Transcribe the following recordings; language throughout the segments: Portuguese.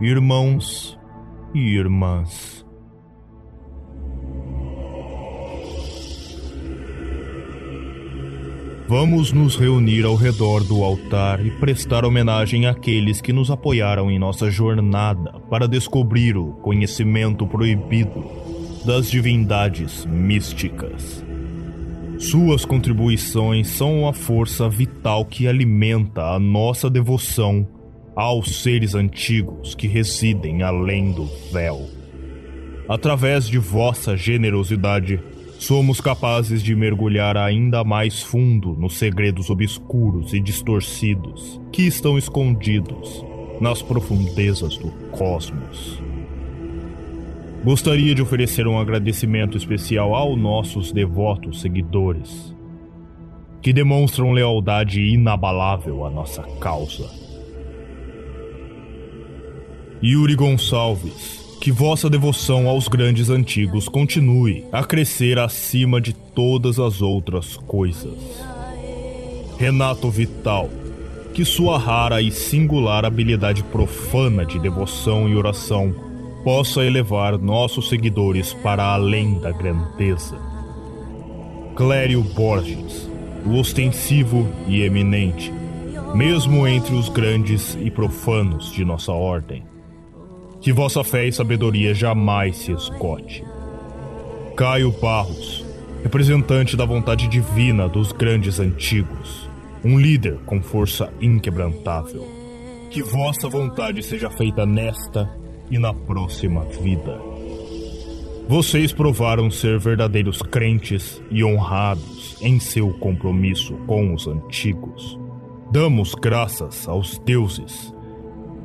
irmãos e irmãs. Vamos nos reunir ao redor do altar e prestar homenagem àqueles que nos apoiaram em nossa jornada para descobrir o conhecimento proibido das divindades místicas. Suas contribuições são a força vital que alimenta a nossa devoção aos seres antigos que residem além do véu. Através de vossa generosidade, somos capazes de mergulhar ainda mais fundo nos segredos obscuros e distorcidos que estão escondidos nas profundezas do cosmos. Gostaria de oferecer um agradecimento especial aos nossos devotos seguidores, que demonstram lealdade inabalável à nossa causa. Yuri Gonçalves, que vossa devoção aos grandes antigos continue a crescer acima de todas as outras coisas. Renato Vital, que sua rara e singular habilidade profana de devoção e oração possa elevar nossos seguidores para além da grandeza. Clério Borges, o ostensivo e eminente, mesmo entre os grandes e profanos de nossa ordem que vossa fé e sabedoria jamais se esgote. Caio Barros, representante da vontade divina dos grandes antigos, um líder com força inquebrantável. Que vossa vontade seja feita nesta e na próxima vida. Vocês provaram ser verdadeiros crentes e honrados em seu compromisso com os antigos. Damos graças aos deuses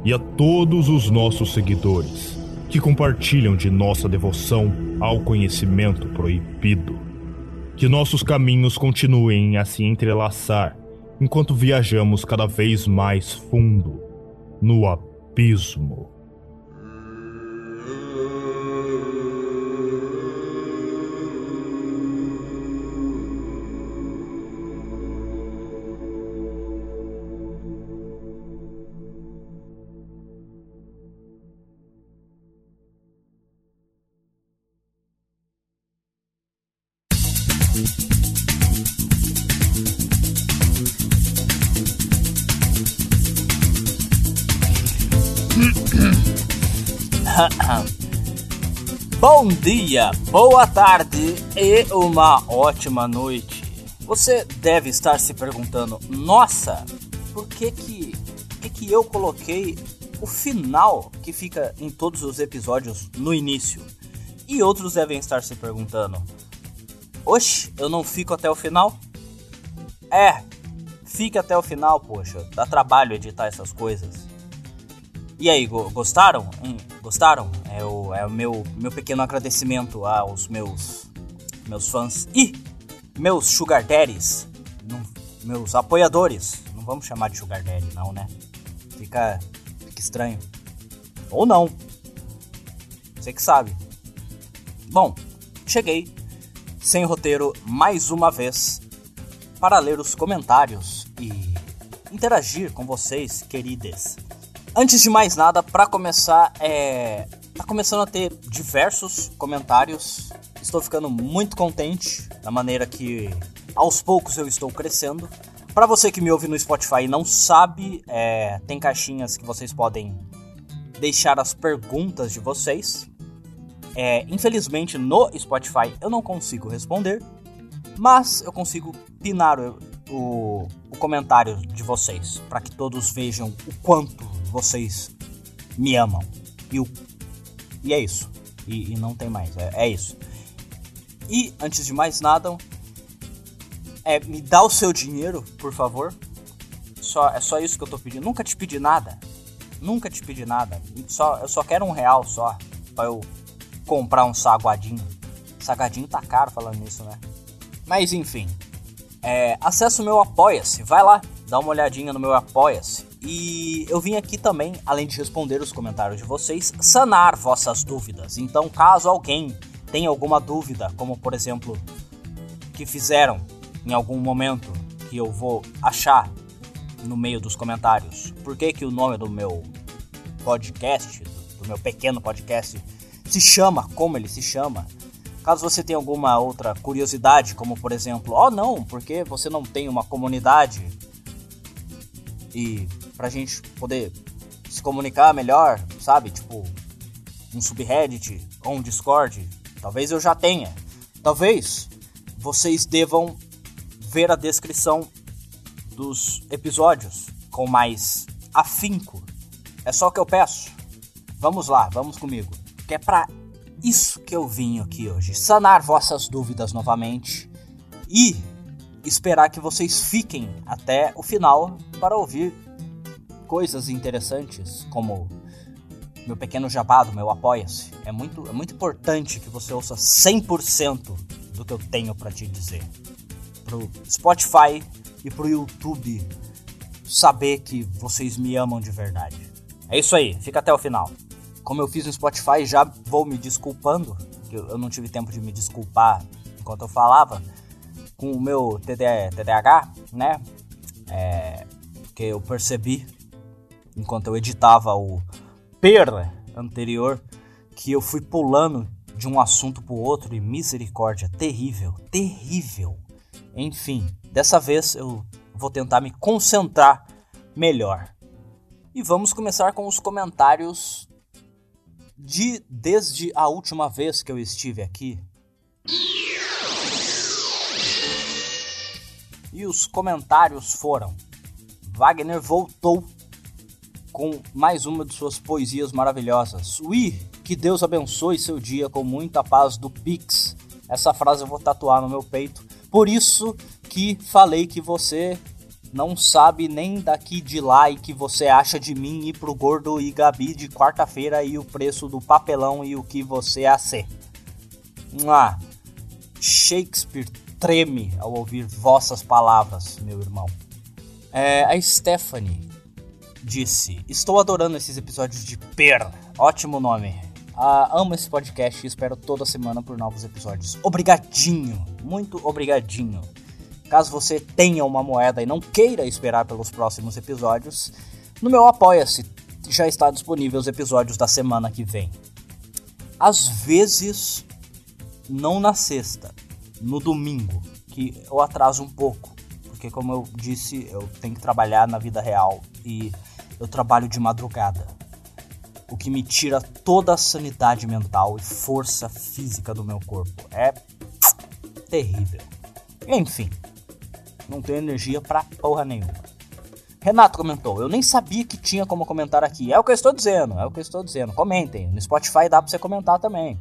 e a todos os nossos seguidores que compartilham de nossa devoção ao conhecimento proibido. Que nossos caminhos continuem a se entrelaçar enquanto viajamos cada vez mais fundo no abismo. Bom dia, boa tarde e uma ótima noite. Você deve estar se perguntando: nossa, por que que, que, que eu coloquei o final que fica em todos os episódios no início? E outros devem estar se perguntando: oxe, eu não fico até o final? É, fique até o final, poxa, dá trabalho editar essas coisas. E aí, gostaram? Hum, gostaram? É o, é o meu, meu pequeno agradecimento aos meus, meus fãs e meus sugar daddies, meus apoiadores. Não vamos chamar de sugar daddy, não, né? Fica, fica estranho. Ou não. Você que sabe. Bom, cheguei sem roteiro mais uma vez para ler os comentários e interagir com vocês, queridas. Antes de mais nada, para começar, é... tá começando a ter diversos comentários. Estou ficando muito contente da maneira que aos poucos eu estou crescendo. Para você que me ouve no Spotify e não sabe, é... tem caixinhas que vocês podem deixar as perguntas de vocês. É... Infelizmente no Spotify eu não consigo responder, mas eu consigo pinar o, o, o comentário de vocês para que todos vejam o quanto vocês me amam. E, o, e é isso. E, e não tem mais. É, é, isso. E, antes de mais nada, é, me dá o seu dinheiro, por favor. Só, é só isso que eu tô pedindo. Nunca te pedi nada. Nunca te pedi nada. Só, eu só quero um real só. Pra eu comprar um saguadinho. Sagadinho tá caro falando nisso, né? Mas enfim. É, acesse o meu Apoia-se. Vai lá, dá uma olhadinha no meu Apoia-se. E eu vim aqui também, além de responder os comentários de vocês, sanar vossas dúvidas. Então, caso alguém tenha alguma dúvida, como por exemplo, que fizeram em algum momento que eu vou achar no meio dos comentários, por que, que o nome do meu podcast, do, meu pequeno podcast, se chama como ele se chama. Caso você tenha alguma outra curiosidade, como por exemplo, oh não, porque você não tem uma comunidade e pra gente poder se comunicar melhor, sabe? Tipo, um subreddit ou um Discord, talvez eu já tenha. Talvez vocês devam ver a descrição dos episódios com mais afinco. É só o que eu peço. Vamos lá, vamos comigo. Que é pra isso que eu vim aqui hoje, sanar vossas dúvidas novamente e esperar que vocês fiquem até o final para ouvir coisas interessantes, como meu pequeno jabado, meu apoia-se. É muito, é muito importante que você ouça 100% do que eu tenho para te dizer. Pro Spotify e pro YouTube saber que vocês me amam de verdade. É isso aí, fica até o final como eu fiz no Spotify, já vou me desculpando, que eu não tive tempo de me desculpar enquanto eu falava, com o meu TDAH, né? É, que eu percebi enquanto eu editava o per anterior que eu fui pulando de um assunto para o outro e misericórdia, terrível, terrível. Enfim, dessa vez eu vou tentar me concentrar melhor. E vamos começar com os comentários de desde a última vez que eu estive aqui. E os comentários foram: Wagner voltou com mais uma de suas poesias maravilhosas. Ui, que Deus abençoe seu dia com muita paz do Pix. Essa frase eu vou tatuar no meu peito. Por isso que falei que você não sabe nem daqui de lá e que você acha de mim ir pro Gordo e Gabi de quarta-feira e o preço do papelão e o que você é a ser. Ah, Shakespeare treme ao ouvir vossas palavras, meu irmão. É, a Stephanie disse: Estou adorando esses episódios de Per. Ótimo nome. Ah, amo esse podcast e espero toda semana por novos episódios. Obrigadinho, muito obrigadinho. Caso você tenha uma moeda e não queira esperar pelos próximos episódios, no meu Apoia-se já está disponível os episódios da semana que vem. Às vezes, não na sexta, no domingo, que eu atraso um pouco, porque como eu disse, eu tenho que trabalhar na vida real e eu trabalho de madrugada. O que me tira toda a sanidade mental e força física do meu corpo. É terrível. Enfim, não tenho energia pra porra nenhuma. Renato comentou, eu nem sabia que tinha como comentar aqui. É o que eu estou dizendo, é o que eu estou dizendo. Comentem, no Spotify dá pra você comentar também.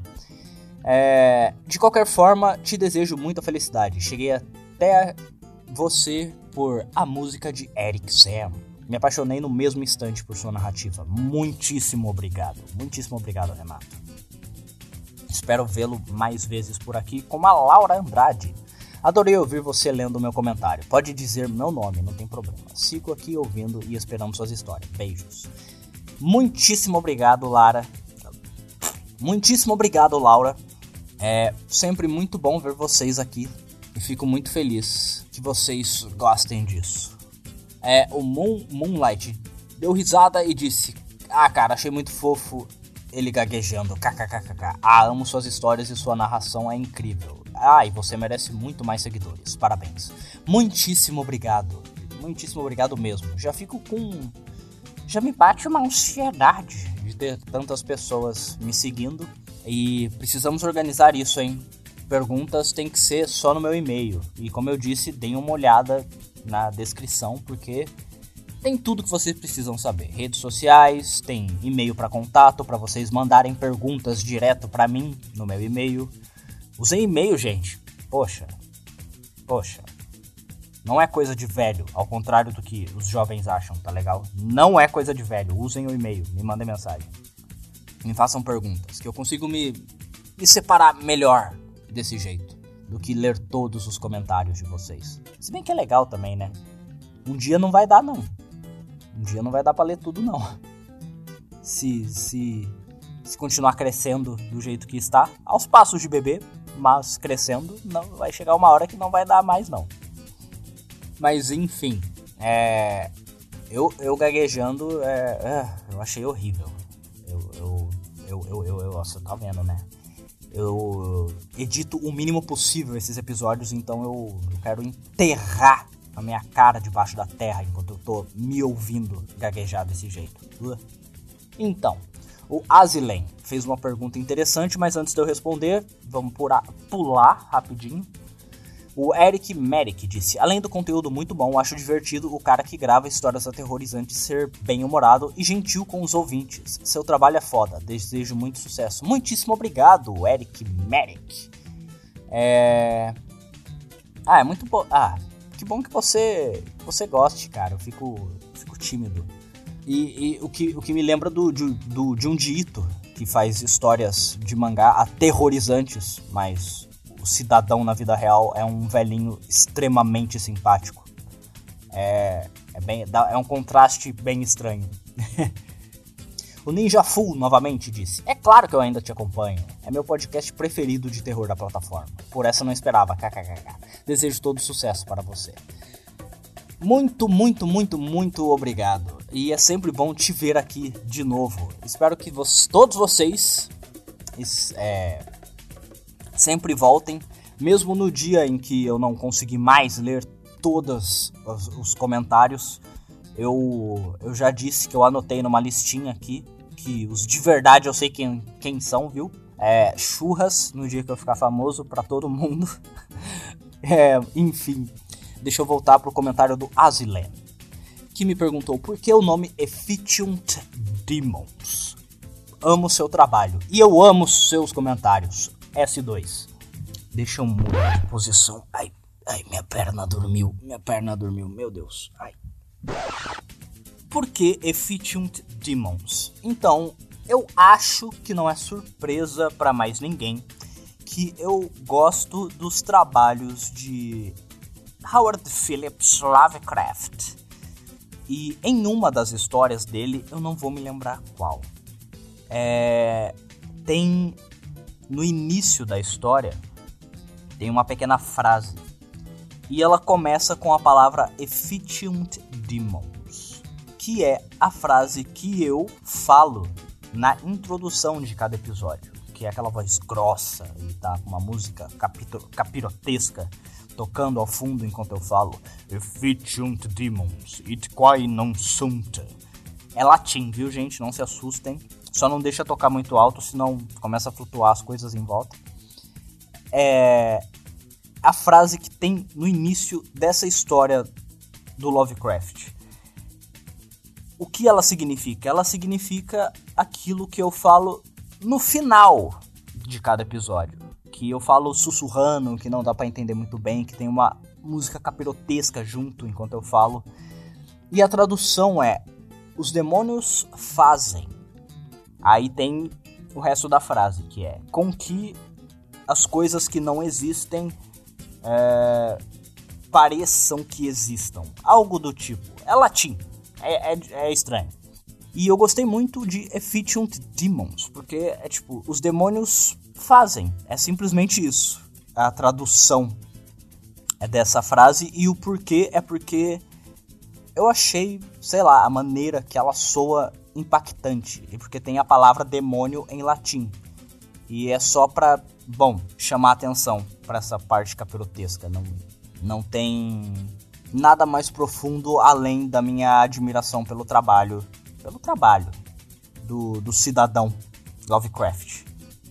É, de qualquer forma, te desejo muita felicidade. Cheguei até você por a música de Eric Sam. Me apaixonei no mesmo instante por sua narrativa. Muitíssimo obrigado. Muitíssimo obrigado, Renato. Espero vê-lo mais vezes por aqui com a Laura Andrade. Adorei ouvir você lendo meu comentário. Pode dizer meu nome, não tem problema. Sigo aqui ouvindo e esperando suas histórias. Beijos. Muitíssimo obrigado, Lara. Muitíssimo obrigado, Laura. É sempre muito bom ver vocês aqui e fico muito feliz que vocês gostem disso. É, o Moon, Moonlight deu risada e disse: Ah, cara, achei muito fofo ele gaguejando. KKKKK. Ah, amo suas histórias e sua narração é incrível. Ah, e você merece muito mais seguidores. Parabéns. Muitíssimo obrigado. Muitíssimo obrigado mesmo. Já fico com. Já me bate uma ansiedade de ter tantas pessoas me seguindo. E precisamos organizar isso, hein? Perguntas tem que ser só no meu e-mail. E como eu disse, deem uma olhada na descrição, porque tem tudo que vocês precisam saber. Redes sociais, tem e-mail para contato para vocês mandarem perguntas direto para mim no meu e-mail. Usem e-mail, gente. Poxa. Poxa. Não é coisa de velho, ao contrário do que os jovens acham, tá legal? Não é coisa de velho. Usem o e-mail, me mandem mensagem. Me façam perguntas, que eu consigo me, me separar melhor desse jeito do que ler todos os comentários de vocês. Se bem que é legal também, né? Um dia não vai dar, não. Um dia não vai dar pra ler tudo, não. Se, se, se continuar crescendo do jeito que está, aos passos de bebê, mas crescendo, não vai chegar uma hora que não vai dar mais não. Mas enfim, é, eu, eu gaguejando, é, é, eu achei horrível. você tá vendo, né? Eu edito o mínimo possível esses episódios, então eu, eu quero enterrar a minha cara debaixo da terra enquanto eu tô me ouvindo gaguejar desse jeito. Então, o Azilen fez uma pergunta interessante, mas antes de eu responder, vamos pular rapidinho o Eric Merrick disse: Além do conteúdo muito bom, acho divertido o cara que grava histórias aterrorizantes ser bem-humorado e gentil com os ouvintes. Seu trabalho é foda, desejo muito sucesso. Muitíssimo obrigado, Eric Merrick. É. Ah, é muito bom. Ah, que bom que você você goste, cara. Eu fico, fico tímido. E, e, o, que, o que me lembra do, do, do Junji Ito, que faz histórias de mangá aterrorizantes, mas o cidadão na vida real é um velhinho extremamente simpático. É, é, bem, é um contraste bem estranho. o Ninja Full novamente disse: É claro que eu ainda te acompanho. É meu podcast preferido de terror da plataforma. Por essa não esperava. KKKK. Desejo todo sucesso para você. Muito, muito, muito, muito obrigado. E é sempre bom te ver aqui de novo. Espero que vocês, todos vocês é, sempre voltem, mesmo no dia em que eu não consegui mais ler todos os, os comentários. Eu, eu já disse que eu anotei numa listinha aqui que os de verdade eu sei quem, quem são, viu? É, churras no dia que eu ficar famoso para todo mundo. é, enfim, deixa eu voltar pro comentário do Azilen, que me perguntou por que o nome Efficient Demons. Amo seu trabalho e eu amo seus comentários. S2. Deixa eu mudar de posição. Ai, ai, minha perna dormiu. Minha perna dormiu, meu Deus. Ai. Por que Efficient Demons? Então, eu acho que não é surpresa para mais ninguém que eu gosto dos trabalhos de Howard Phillips Lovecraft. E em uma das histórias dele, eu não vou me lembrar qual, é, tem no início da história, tem uma pequena frase. E ela começa com a palavra Efficient Demons, que é a frase que eu falo na introdução de cada episódio, que é aquela voz grossa e tá com uma música capirotesca tocando ao fundo enquanto eu falo Efficient Demons, it quae non sunt. É latim, viu gente? Não se assustem. Só não deixa tocar muito alto, senão começa a flutuar as coisas em volta. É a frase que tem no início dessa história do Lovecraft. O que ela significa? Ela significa aquilo que eu falo no final de cada episódio. Que eu falo sussurrando, que não dá para entender muito bem, que tem uma música capirotesca junto enquanto eu falo. E a tradução é: Os demônios fazem Aí tem o resto da frase, que é com que as coisas que não existem é, pareçam que existam. Algo do tipo. É latim. É, é, é, estranho. E eu gostei muito de Efficient Demons, porque é tipo, os demônios fazem. É simplesmente isso. A tradução é dessa frase e o porquê é porque eu achei, sei lá, a maneira que ela soa impactante, porque tem a palavra demônio em latim. E é só pra, bom, chamar atenção para essa parte capirotesca. Não, não tem nada mais profundo além da minha admiração pelo trabalho, pelo trabalho do, do cidadão Lovecraft.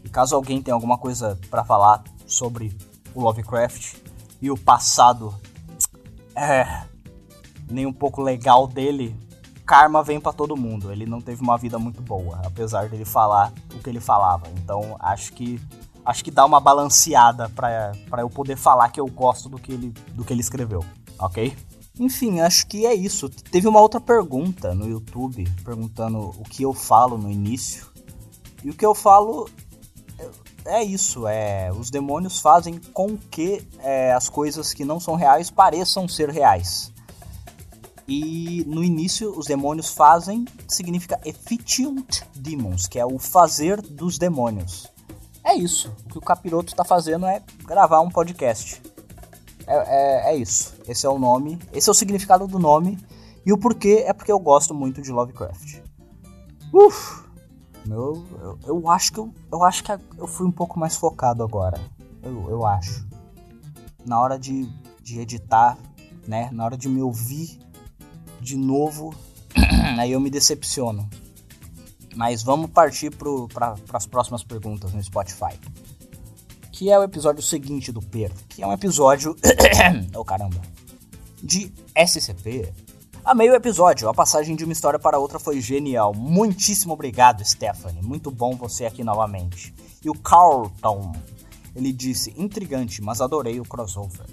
E caso alguém tenha alguma coisa para falar sobre o Lovecraft e o passado é, nem um pouco legal dele, karma vem para todo mundo. Ele não teve uma vida muito boa, apesar dele falar o que ele falava. Então acho que acho que dá uma balanceada para eu poder falar que eu gosto do que ele do que ele escreveu, ok? Enfim, acho que é isso. Teve uma outra pergunta no YouTube perguntando o que eu falo no início. E o que eu falo é, isso, é os demônios fazem com que é, as coisas que não são reais pareçam ser reais. E no início, os demônios fazem significa efficient demons, que é o fazer dos demônios. É isso. O que o capiroto está fazendo é gravar um podcast. É, é, é, isso. Esse é o nome. Esse é o significado do nome. E o porquê é porque eu gosto muito de Lovecraft. Uf! Eu, eu, eu, acho que eu, eu acho que eu fui um pouco mais focado agora. Eu, eu acho. Na hora de, de editar, né? Na hora de me ouvir de novo, aí eu me decepciono. Mas vamos partir para as próximas perguntas no Spotify. Que é o episódio seguinte do Per, que é um episódio. oh caramba! De SCP. Amei o episódio, a passagem de uma história para outra foi genial. Muitíssimo obrigado, Stephanie. Muito bom você aqui novamente. E o Carlton, ele disse: intrigante, mas adorei o crossover.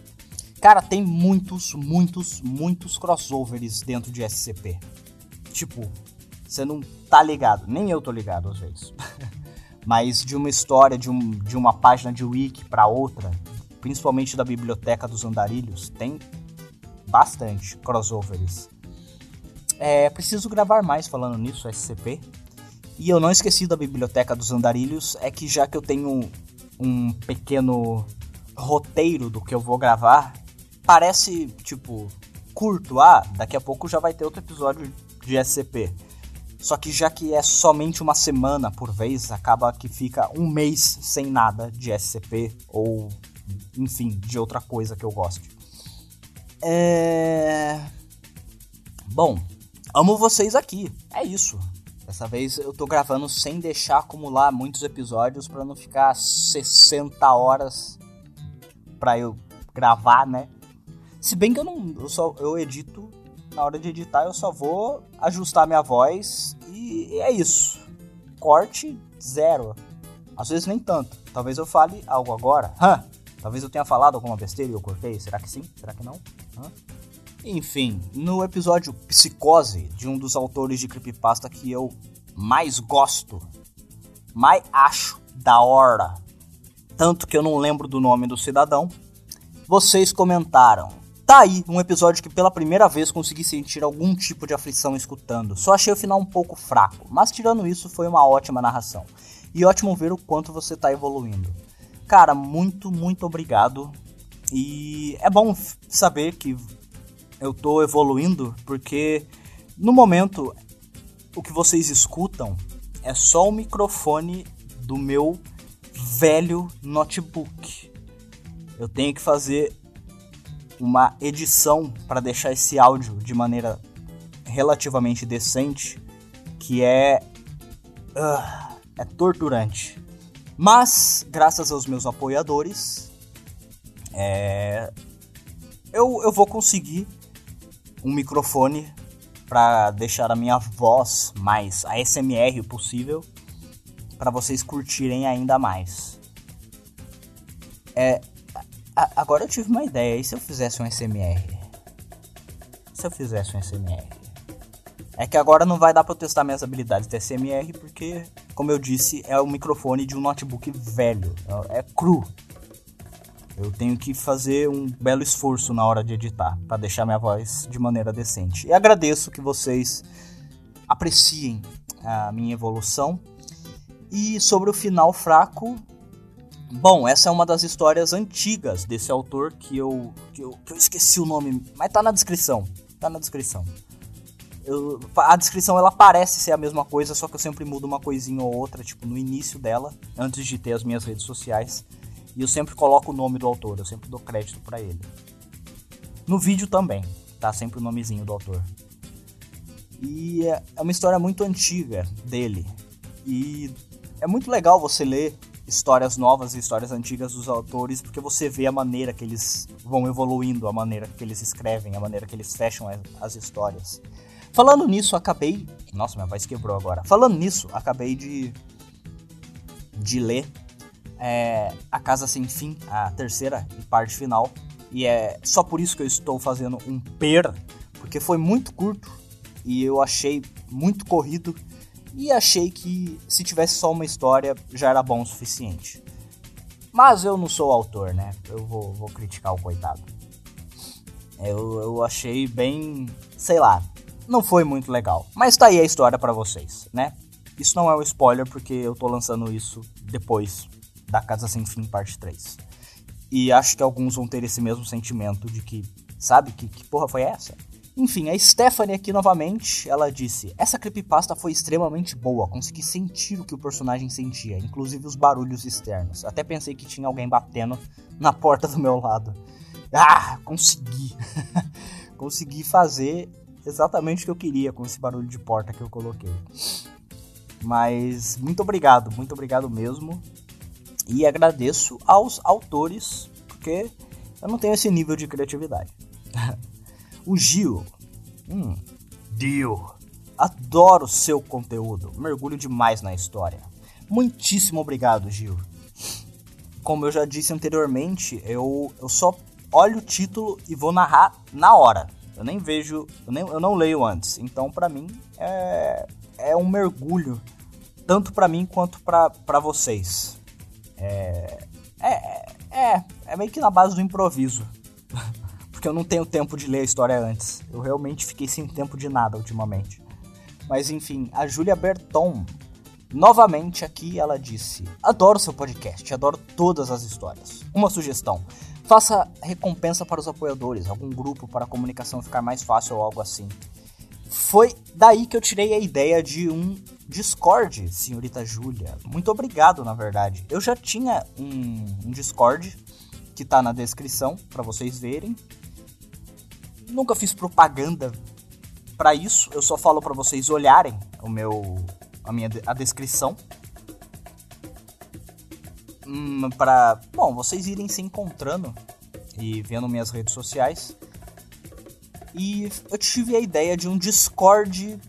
Cara, tem muitos, muitos, muitos crossovers dentro de SCP. Tipo, você não tá ligado, nem eu tô ligado às vezes. Mas de uma história, de, um, de uma página de wiki para outra, principalmente da biblioteca dos andarilhos, tem bastante crossovers. É preciso gravar mais falando nisso, SCP. E eu não esqueci da biblioteca dos andarilhos, é que já que eu tenho um pequeno roteiro do que eu vou gravar, parece tipo curto. Ah, daqui a pouco já vai ter outro episódio de SCP. Só que já que é somente uma semana por vez, acaba que fica um mês sem nada de SCP ou, enfim, de outra coisa que eu goste. É. Bom, amo vocês aqui. É isso. Dessa vez eu tô gravando sem deixar acumular muitos episódios para não ficar 60 horas para eu gravar, né? Se bem que eu não eu só eu edito na hora de editar eu só vou ajustar minha voz e é isso. Corte zero. Às vezes nem tanto. Talvez eu fale algo agora. Hã? Talvez eu tenha falado alguma besteira e eu cortei. Será que sim? Será que não? Hã? Enfim, no episódio Psicose, de um dos autores de creepypasta que eu mais gosto, mais acho da hora, tanto que eu não lembro do nome do cidadão, vocês comentaram Tá aí um episódio que pela primeira vez consegui sentir algum tipo de aflição escutando. Só achei o final um pouco fraco, mas tirando isso foi uma ótima narração. E ótimo ver o quanto você tá evoluindo. Cara, muito, muito obrigado. E é bom saber que eu tô evoluindo, porque no momento o que vocês escutam é só o microfone do meu velho notebook. Eu tenho que fazer uma edição para deixar esse áudio de maneira relativamente decente, que é. Uh, é torturante. Mas, graças aos meus apoiadores, é, eu, eu vou conseguir um microfone para deixar a minha voz mais ASMR possível para vocês curtirem ainda mais. É, agora eu tive uma ideia. E se eu fizesse um SMR? Se eu fizesse um SMR? É que agora não vai dar pra eu testar minhas habilidades de SMR porque, como eu disse, é o microfone de um notebook velho. É, é cru. Eu tenho que fazer um belo esforço na hora de editar para deixar minha voz de maneira decente. E agradeço que vocês apreciem a minha evolução. E sobre o final fraco, Bom, essa é uma das histórias antigas desse autor que eu, que eu, que eu esqueci o nome, mas tá na descrição. Tá na descrição. Eu, a descrição ela parece ser a mesma coisa, só que eu sempre mudo uma coisinha ou outra, tipo no início dela, antes de ter as minhas redes sociais. E eu sempre coloco o nome do autor, eu sempre dou crédito para ele. No vídeo também, tá sempre o nomezinho do autor. E é, é uma história muito antiga dele. E é muito legal você ler histórias novas e histórias antigas dos autores, porque você vê a maneira que eles vão evoluindo, a maneira que eles escrevem, a maneira que eles fecham as histórias. Falando nisso, acabei. Nossa, minha voz quebrou agora. Falando nisso, acabei de. de ler é, A Casa Sem Fim, a terceira e parte final. E é só por isso que eu estou fazendo um per, porque foi muito curto e eu achei muito corrido e achei que se tivesse só uma história já era bom o suficiente. Mas eu não sou autor, né? Eu vou, vou criticar o coitado. Eu, eu achei bem. sei lá. Não foi muito legal. Mas tá aí a história para vocês, né? Isso não é um spoiler porque eu tô lançando isso depois da Casa Sem Fim, parte 3. E acho que alguns vão ter esse mesmo sentimento de que, sabe, que, que porra foi essa? Enfim, a Stephanie aqui novamente, ela disse: Essa creepypasta foi extremamente boa, consegui sentir o que o personagem sentia, inclusive os barulhos externos. Até pensei que tinha alguém batendo na porta do meu lado. Ah, consegui! consegui fazer exatamente o que eu queria com esse barulho de porta que eu coloquei. Mas muito obrigado, muito obrigado mesmo. E agradeço aos autores, porque eu não tenho esse nível de criatividade. O Gil. Hum, Dio. Adoro seu conteúdo. Mergulho demais na história. Muitíssimo obrigado, Gil. Como eu já disse anteriormente, eu, eu só olho o título e vou narrar na hora. Eu nem vejo, eu, nem, eu não leio antes. Então, para mim, é, é um mergulho, tanto para mim quanto para vocês. É, é, é, é meio que na base do improviso. porque eu não tenho tempo de ler a história antes. Eu realmente fiquei sem tempo de nada ultimamente. Mas enfim, a Julia Berton, novamente aqui, ela disse: Adoro seu podcast, adoro todas as histórias. Uma sugestão: faça recompensa para os apoiadores, algum grupo para a comunicação ficar mais fácil ou algo assim. Foi daí que eu tirei a ideia de um Discord, senhorita Júlia. Muito obrigado, na verdade. Eu já tinha um, um Discord que tá na descrição para vocês verem nunca fiz propaganda para isso. Eu só falo para vocês olharem o meu a minha a descrição. Hum, para, bom, vocês irem se encontrando e vendo minhas redes sociais. E eu tive a ideia de um Discord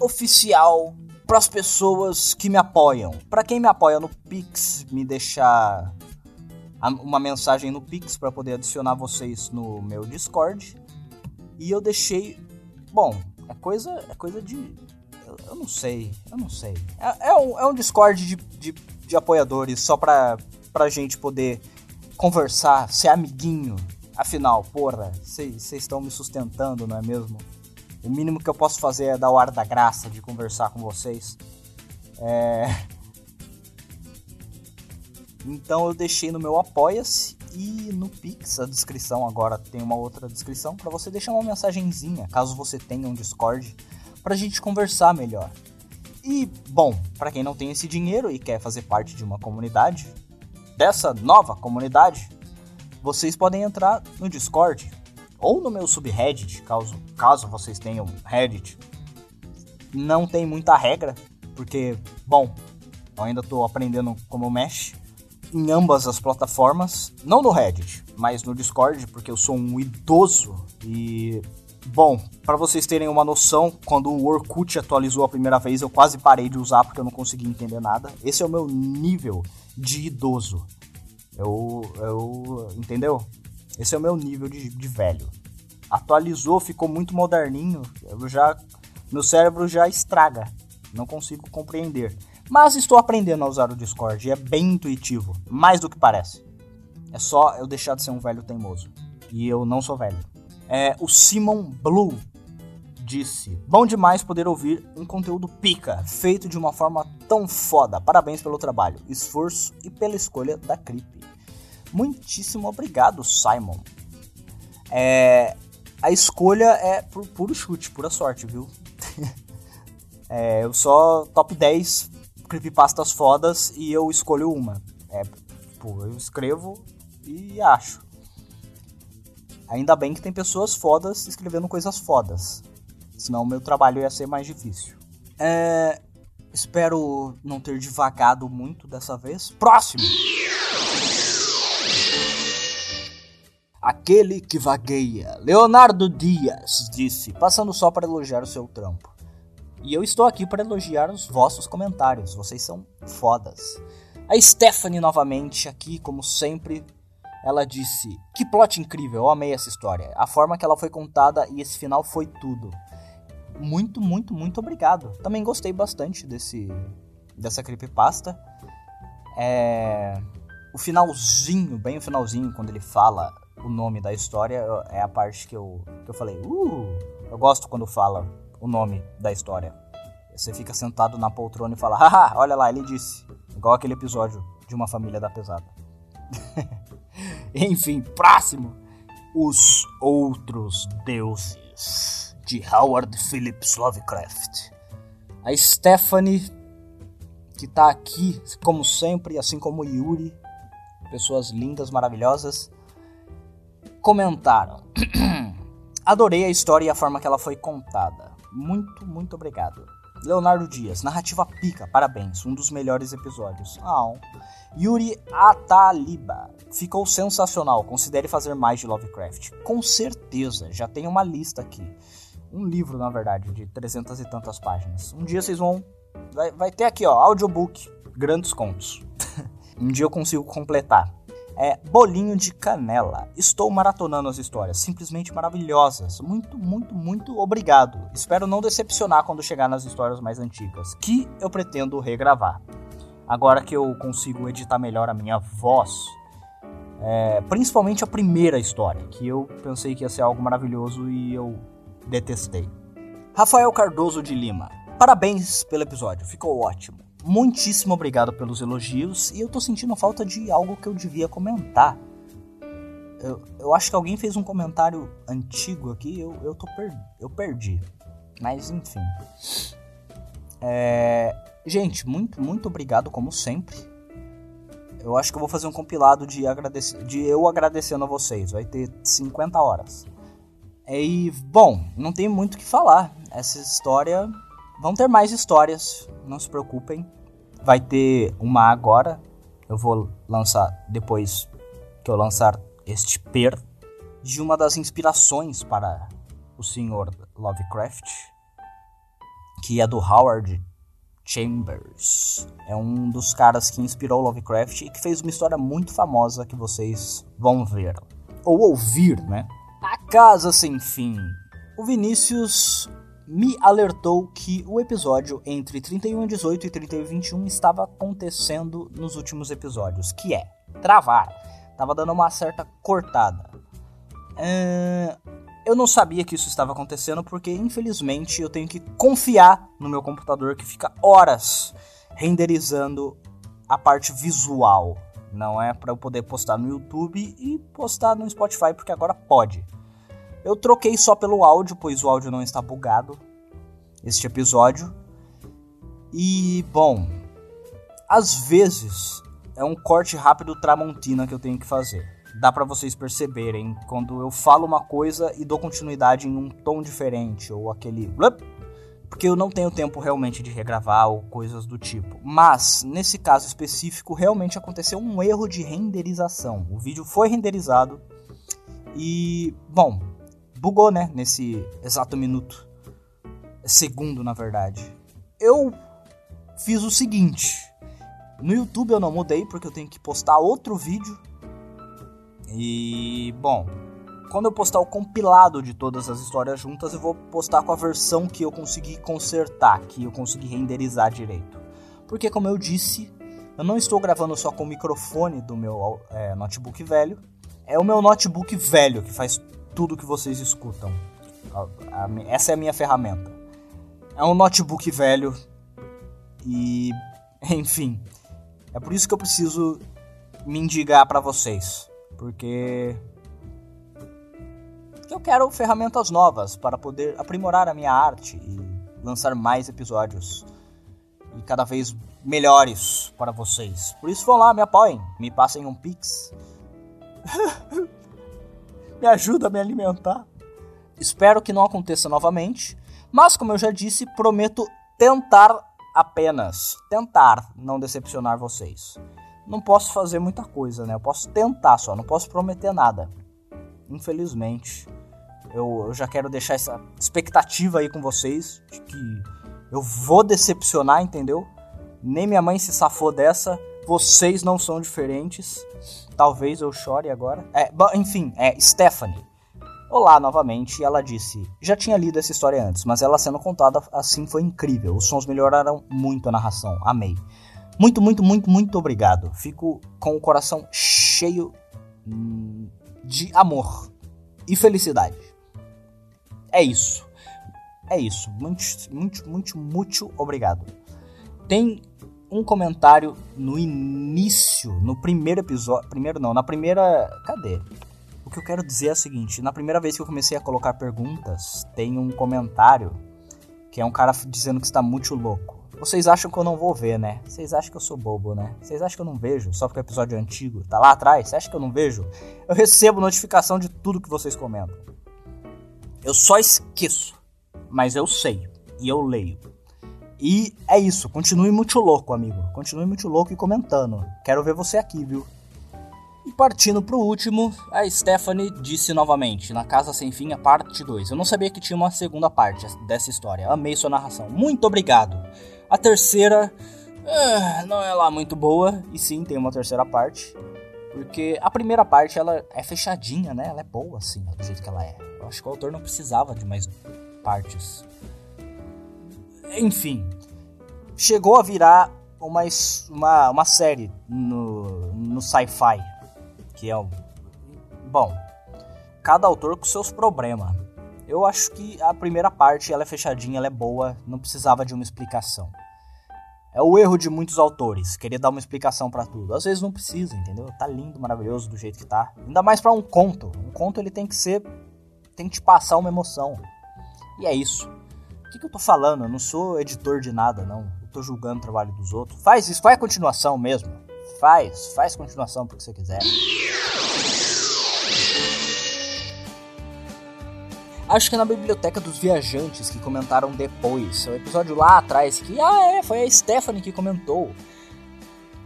oficial para as pessoas que me apoiam. Para quem me apoia no Pix, me deixar uma mensagem no Pix para poder adicionar vocês no meu Discord. E eu deixei. Bom, é coisa, é coisa de. Eu, eu não sei, eu não sei. É, é, um, é um Discord de, de, de apoiadores só pra, pra gente poder conversar, ser amiguinho. Afinal, porra, vocês estão me sustentando, não é mesmo? O mínimo que eu posso fazer é dar o ar da graça de conversar com vocês. É. Então eu deixei no meu Apoia-se e no Pix, a descrição agora tem uma outra descrição para você deixar uma mensagenzinha, caso você tenha um Discord, para a gente conversar melhor. E, bom, para quem não tem esse dinheiro e quer fazer parte de uma comunidade, dessa nova comunidade, vocês podem entrar no Discord ou no meu subreddit, caso, caso vocês tenham Reddit. Não tem muita regra, porque, bom, eu ainda estou aprendendo como mexe em ambas as plataformas, não no Reddit, mas no Discord, porque eu sou um idoso e bom, para vocês terem uma noção, quando o Orkut atualizou a primeira vez, eu quase parei de usar porque eu não conseguia entender nada. Esse é o meu nível de idoso. Eu, eu entendeu? Esse é o meu nível de, de velho. Atualizou, ficou muito moderninho, eu já meu cérebro já estraga. Não consigo compreender. Mas estou aprendendo a usar o Discord e é bem intuitivo, mais do que parece. É só eu deixar de ser um velho teimoso. E eu não sou velho. É, o Simon Blue disse: Bom demais poder ouvir um conteúdo pica, feito de uma forma tão foda. Parabéns pelo trabalho, esforço e pela escolha da Creep. Muitíssimo obrigado, Simon. É, a escolha é por puro chute, pura sorte, viu? é, eu só top 10 creepypastas fodas e eu escolho uma. É, tipo, eu escrevo e acho. Ainda bem que tem pessoas fodas escrevendo coisas fodas. Senão o meu trabalho ia ser mais difícil. É, espero não ter divagado muito dessa vez. Próximo! Aquele que vagueia. Leonardo Dias disse, passando só para elogiar o seu trampo. E eu estou aqui para elogiar os vossos comentários, vocês são fodas. A Stephanie novamente aqui, como sempre, ela disse: "Que plot incrível, eu amei essa história. A forma que ela foi contada e esse final foi tudo." Muito, muito, muito obrigado. Também gostei bastante desse dessa creepypasta. É o finalzinho, bem o finalzinho quando ele fala o nome da história é a parte que eu que eu falei: "Uh, eu gosto quando fala o nome da história. Você fica sentado na poltrona e fala, haha, olha lá, ele disse. Igual aquele episódio de uma família da pesada. Enfim, próximo. Os Outros Deuses, de Howard Phillips Lovecraft. A Stephanie, que tá aqui, como sempre, assim como Yuri, pessoas lindas, maravilhosas, comentaram. Adorei a história e a forma que ela foi contada. Muito, muito obrigado. Leonardo Dias, narrativa pica, parabéns, um dos melhores episódios. Ah, Yuri Ataliba, ficou sensacional, considere fazer mais de Lovecraft. Com certeza, já tem uma lista aqui. Um livro, na verdade, de trezentas e tantas páginas. Um dia vocês vão. Vai, vai ter aqui, ó, audiobook, grandes contos. um dia eu consigo completar é Bolinho de Canela. Estou maratonando as histórias, simplesmente maravilhosas. Muito, muito, muito obrigado. Espero não decepcionar quando chegar nas histórias mais antigas, que eu pretendo regravar. Agora que eu consigo editar melhor a minha voz, é, principalmente a primeira história, que eu pensei que ia ser algo maravilhoso e eu detestei. Rafael Cardoso de Lima. Parabéns pelo episódio, ficou ótimo muitíssimo obrigado pelos elogios e eu tô sentindo falta de algo que eu devia comentar. Eu, eu acho que alguém fez um comentário antigo aqui, eu, eu, tô per, eu perdi. Mas enfim. É, gente, muito, muito obrigado como sempre. Eu acho que eu vou fazer um compilado de, de eu agradecendo a vocês. Vai ter 50 horas. E, bom, não tem muito o que falar. Essa história Vão ter mais histórias, não se preocupem. Vai ter uma agora. Eu vou lançar depois que eu lançar este per de uma das inspirações para o senhor Lovecraft, que é do Howard Chambers. É um dos caras que inspirou Lovecraft e que fez uma história muito famosa que vocês vão ver ou ouvir, né? A Casa Sem Fim. O Vinícius me alertou que o episódio entre 3118 e 3121 estava acontecendo nos últimos episódios, que é travar. Tava dando uma certa cortada. Uh, eu não sabia que isso estava acontecendo porque, infelizmente, eu tenho que confiar no meu computador que fica horas renderizando a parte visual. Não é para eu poder postar no YouTube e postar no Spotify, porque agora pode. Eu troquei só pelo áudio, pois o áudio não está bugado. Este episódio. E, bom, às vezes é um corte rápido tramontina que eu tenho que fazer. Dá para vocês perceberem quando eu falo uma coisa e dou continuidade em um tom diferente ou aquele porque eu não tenho tempo realmente de regravar ou coisas do tipo. Mas nesse caso específico realmente aconteceu um erro de renderização. O vídeo foi renderizado e, bom, bugou, né? Nesse exato minuto. Segundo, na verdade. Eu fiz o seguinte. No YouTube eu não mudei porque eu tenho que postar outro vídeo. E, bom, quando eu postar o compilado de todas as histórias juntas, eu vou postar com a versão que eu consegui consertar, que eu consegui renderizar direito. Porque, como eu disse, eu não estou gravando só com o microfone do meu é, notebook velho. É o meu notebook velho que faz tudo que vocês escutam. Essa é a minha ferramenta. É um notebook velho e, enfim, é por isso que eu preciso me indigar para vocês, porque eu quero ferramentas novas para poder aprimorar a minha arte e lançar mais episódios e cada vez melhores para vocês. Por isso vão lá, me apoiem, me passem um pix. me ajuda a me alimentar. Espero que não aconteça novamente, mas como eu já disse, prometo tentar apenas, tentar não decepcionar vocês. Não posso fazer muita coisa, né? Eu posso tentar só, não posso prometer nada. Infelizmente, eu, eu já quero deixar essa expectativa aí com vocês de que eu vou decepcionar, entendeu? Nem minha mãe se safou dessa. Vocês não são diferentes. Talvez eu chore agora. É, enfim, é Stephanie. Olá novamente, ela disse: Já tinha lido essa história antes, mas ela sendo contada assim foi incrível. Os sons melhoraram muito a narração. Amei. Muito, muito, muito, muito obrigado. Fico com o coração cheio hum, de amor e felicidade. É isso. É isso. Muito, muito, muito, muito obrigado. Tem um comentário no início, no primeiro episódio. Primeiro não, na primeira. Cadê? que eu quero dizer é o seguinte: na primeira vez que eu comecei a colocar perguntas, tem um comentário que é um cara dizendo que está muito louco. Vocês acham que eu não vou ver, né? Vocês acham que eu sou bobo, né? Vocês acham que eu não vejo só porque o episódio é antigo? Tá lá atrás? Você acha que eu não vejo? Eu recebo notificação de tudo que vocês comentam. Eu só esqueço, mas eu sei e eu leio. E é isso, continue muito louco, amigo. Continue muito louco e comentando. Quero ver você aqui, viu? E partindo pro último, a Stephanie disse novamente, na Casa Sem Fim, a parte 2. Eu não sabia que tinha uma segunda parte dessa história. Amei sua narração. Muito obrigado. A terceira uh, não é lá muito boa, e sim, tem uma terceira parte. Porque a primeira parte ela é fechadinha, né? Ela é boa assim, do jeito que ela é. Eu acho que o autor não precisava de mais partes. Enfim, chegou a virar uma, uma, uma série no, no sci-fi que é um. Bom, cada autor com seus problemas. Eu acho que a primeira parte ela é fechadinha, ela é boa, não precisava de uma explicação. É o erro de muitos autores, querer dar uma explicação para tudo. Às vezes não precisa, entendeu? Tá lindo, maravilhoso do jeito que tá. Ainda mais para um conto. Um conto ele tem que ser tem que te passar uma emoção. E é isso. Que, que eu tô falando? Eu não sou editor de nada, não. Eu tô julgando o trabalho dos outros. Faz isso, faz a continuação mesmo. Faz, faz continuação porque você quiser. Acho que é na biblioteca dos viajantes que comentaram depois. É o episódio lá atrás que, ah, é, foi a Stephanie que comentou.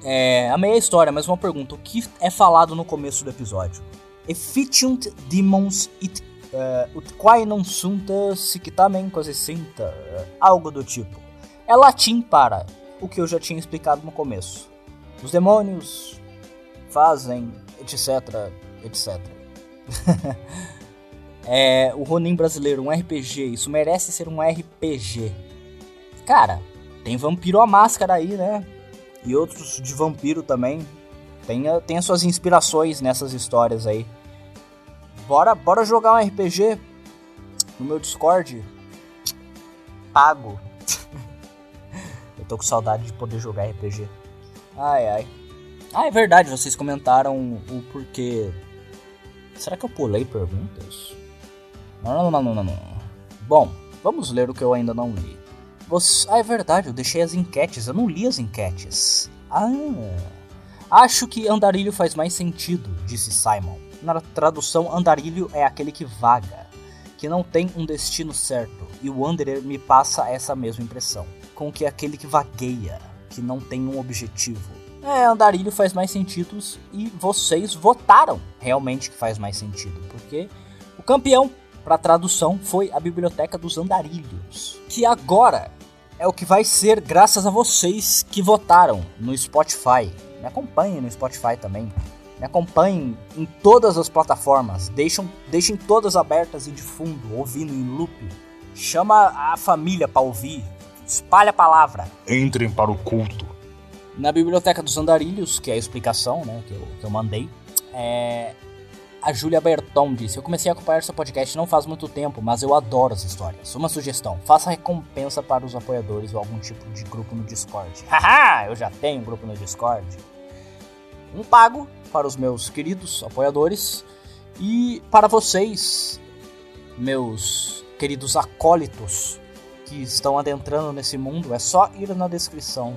É, amei a história, mas uma pergunta: o que é falado no começo do episódio? Efficient demons it, uh, ut quae non sunta sictamen cosicinta. Algo do tipo. É latim para o que eu já tinha explicado no começo. Os demônios fazem, etc, etc. é, o Ronin brasileiro, um RPG, isso merece ser um RPG. Cara, tem Vampiro a Máscara aí, né? E outros de vampiro também. Tem, tem as suas inspirações nessas histórias aí. Bora, bora jogar um RPG no meu Discord. Pago. Eu tô com saudade de poder jogar RPG. Ai, ai. Ah, é verdade, vocês comentaram o porquê. Será que eu pulei perguntas? Não, não, não, não, não. Bom, vamos ler o que eu ainda não li. Você... Ah, é verdade, eu deixei as enquetes, eu não li as enquetes. Ah. Acho que andarilho faz mais sentido, disse Simon. Na tradução, andarilho é aquele que vaga, que não tem um destino certo, e o Wanderer me passa essa mesma impressão, com que é aquele que vagueia que não tem um objetivo. É, Andarilho faz mais sentido e vocês votaram realmente que faz mais sentido, porque o campeão para tradução foi a Biblioteca dos Andarilhos, que agora é o que vai ser graças a vocês que votaram no Spotify. Me acompanhem no Spotify também. Me acompanhem em todas as plataformas. Deixem, deixem todas abertas e de fundo, ouvindo em loop. Chama a família para ouvir. Espalhe a palavra. Entrem para o culto. Na Biblioteca dos Andarilhos, que é a explicação né, que, eu, que eu mandei, é... a Júlia Berton disse: Eu comecei a acompanhar seu podcast não faz muito tempo, mas eu adoro as histórias. Uma sugestão: faça recompensa para os apoiadores ou algum tipo de grupo no Discord. Haha, eu já tenho um grupo no Discord. Um pago para os meus queridos apoiadores e para vocês, meus queridos acólitos que estão adentrando nesse mundo, é só ir na descrição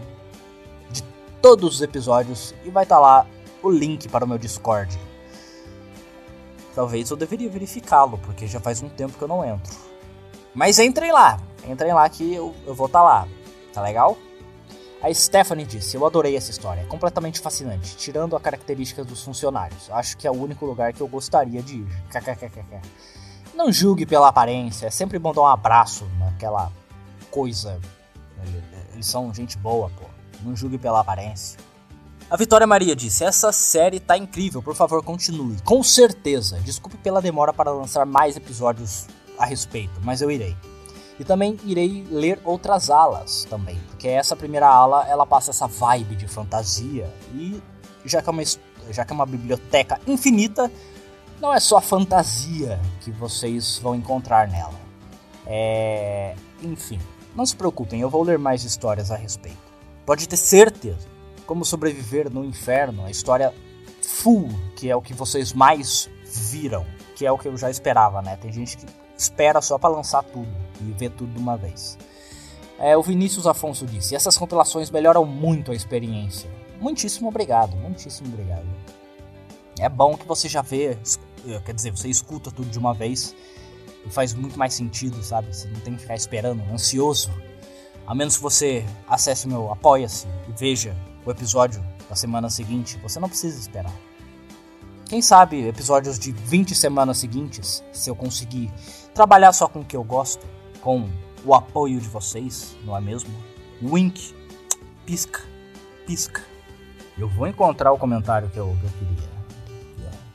de todos os episódios e vai estar tá lá o link para o meu Discord. Talvez eu deveria verificá-lo, porque já faz um tempo que eu não entro. Mas entrem lá, entrem lá que eu, eu vou estar tá lá, tá legal? A Stephanie disse: Eu adorei essa história, é completamente fascinante, tirando a característica dos funcionários. Acho que é o único lugar que eu gostaria de ir. Não julgue pela aparência, é sempre bom dar um abraço naquela coisa. Eles são gente boa, pô. Não julgue pela aparência. A Vitória Maria disse: Essa série tá incrível, por favor, continue. Com certeza. Desculpe pela demora para lançar mais episódios a respeito, mas eu irei. E também irei ler outras alas também, porque essa primeira ala ela passa essa vibe de fantasia e já que é uma, já que é uma biblioteca infinita, não é só fantasia que vocês vão encontrar nela. É... Enfim, não se preocupem, eu vou ler mais histórias a respeito. Pode ter certeza. Como sobreviver no inferno, a história full, que é o que vocês mais viram, que é o que eu já esperava, né? Tem gente que espera só para lançar tudo e ver tudo de uma vez. É, o Vinícius Afonso disse: essas compilações melhoram muito a experiência. Muitíssimo obrigado, muitíssimo obrigado. É bom que você já vê, eh, quer dizer, você escuta tudo de uma vez e faz muito mais sentido, sabe? Você não tem que ficar esperando, ansioso. A menos que você acesse meu Apoia-se e veja o episódio da semana seguinte, você não precisa esperar. Quem sabe episódios de 20 semanas seguintes, se eu conseguir trabalhar só com o que eu gosto, com o apoio de vocês, não é mesmo? Wink, pisca, pisca. Eu vou encontrar o comentário que eu, que eu queria.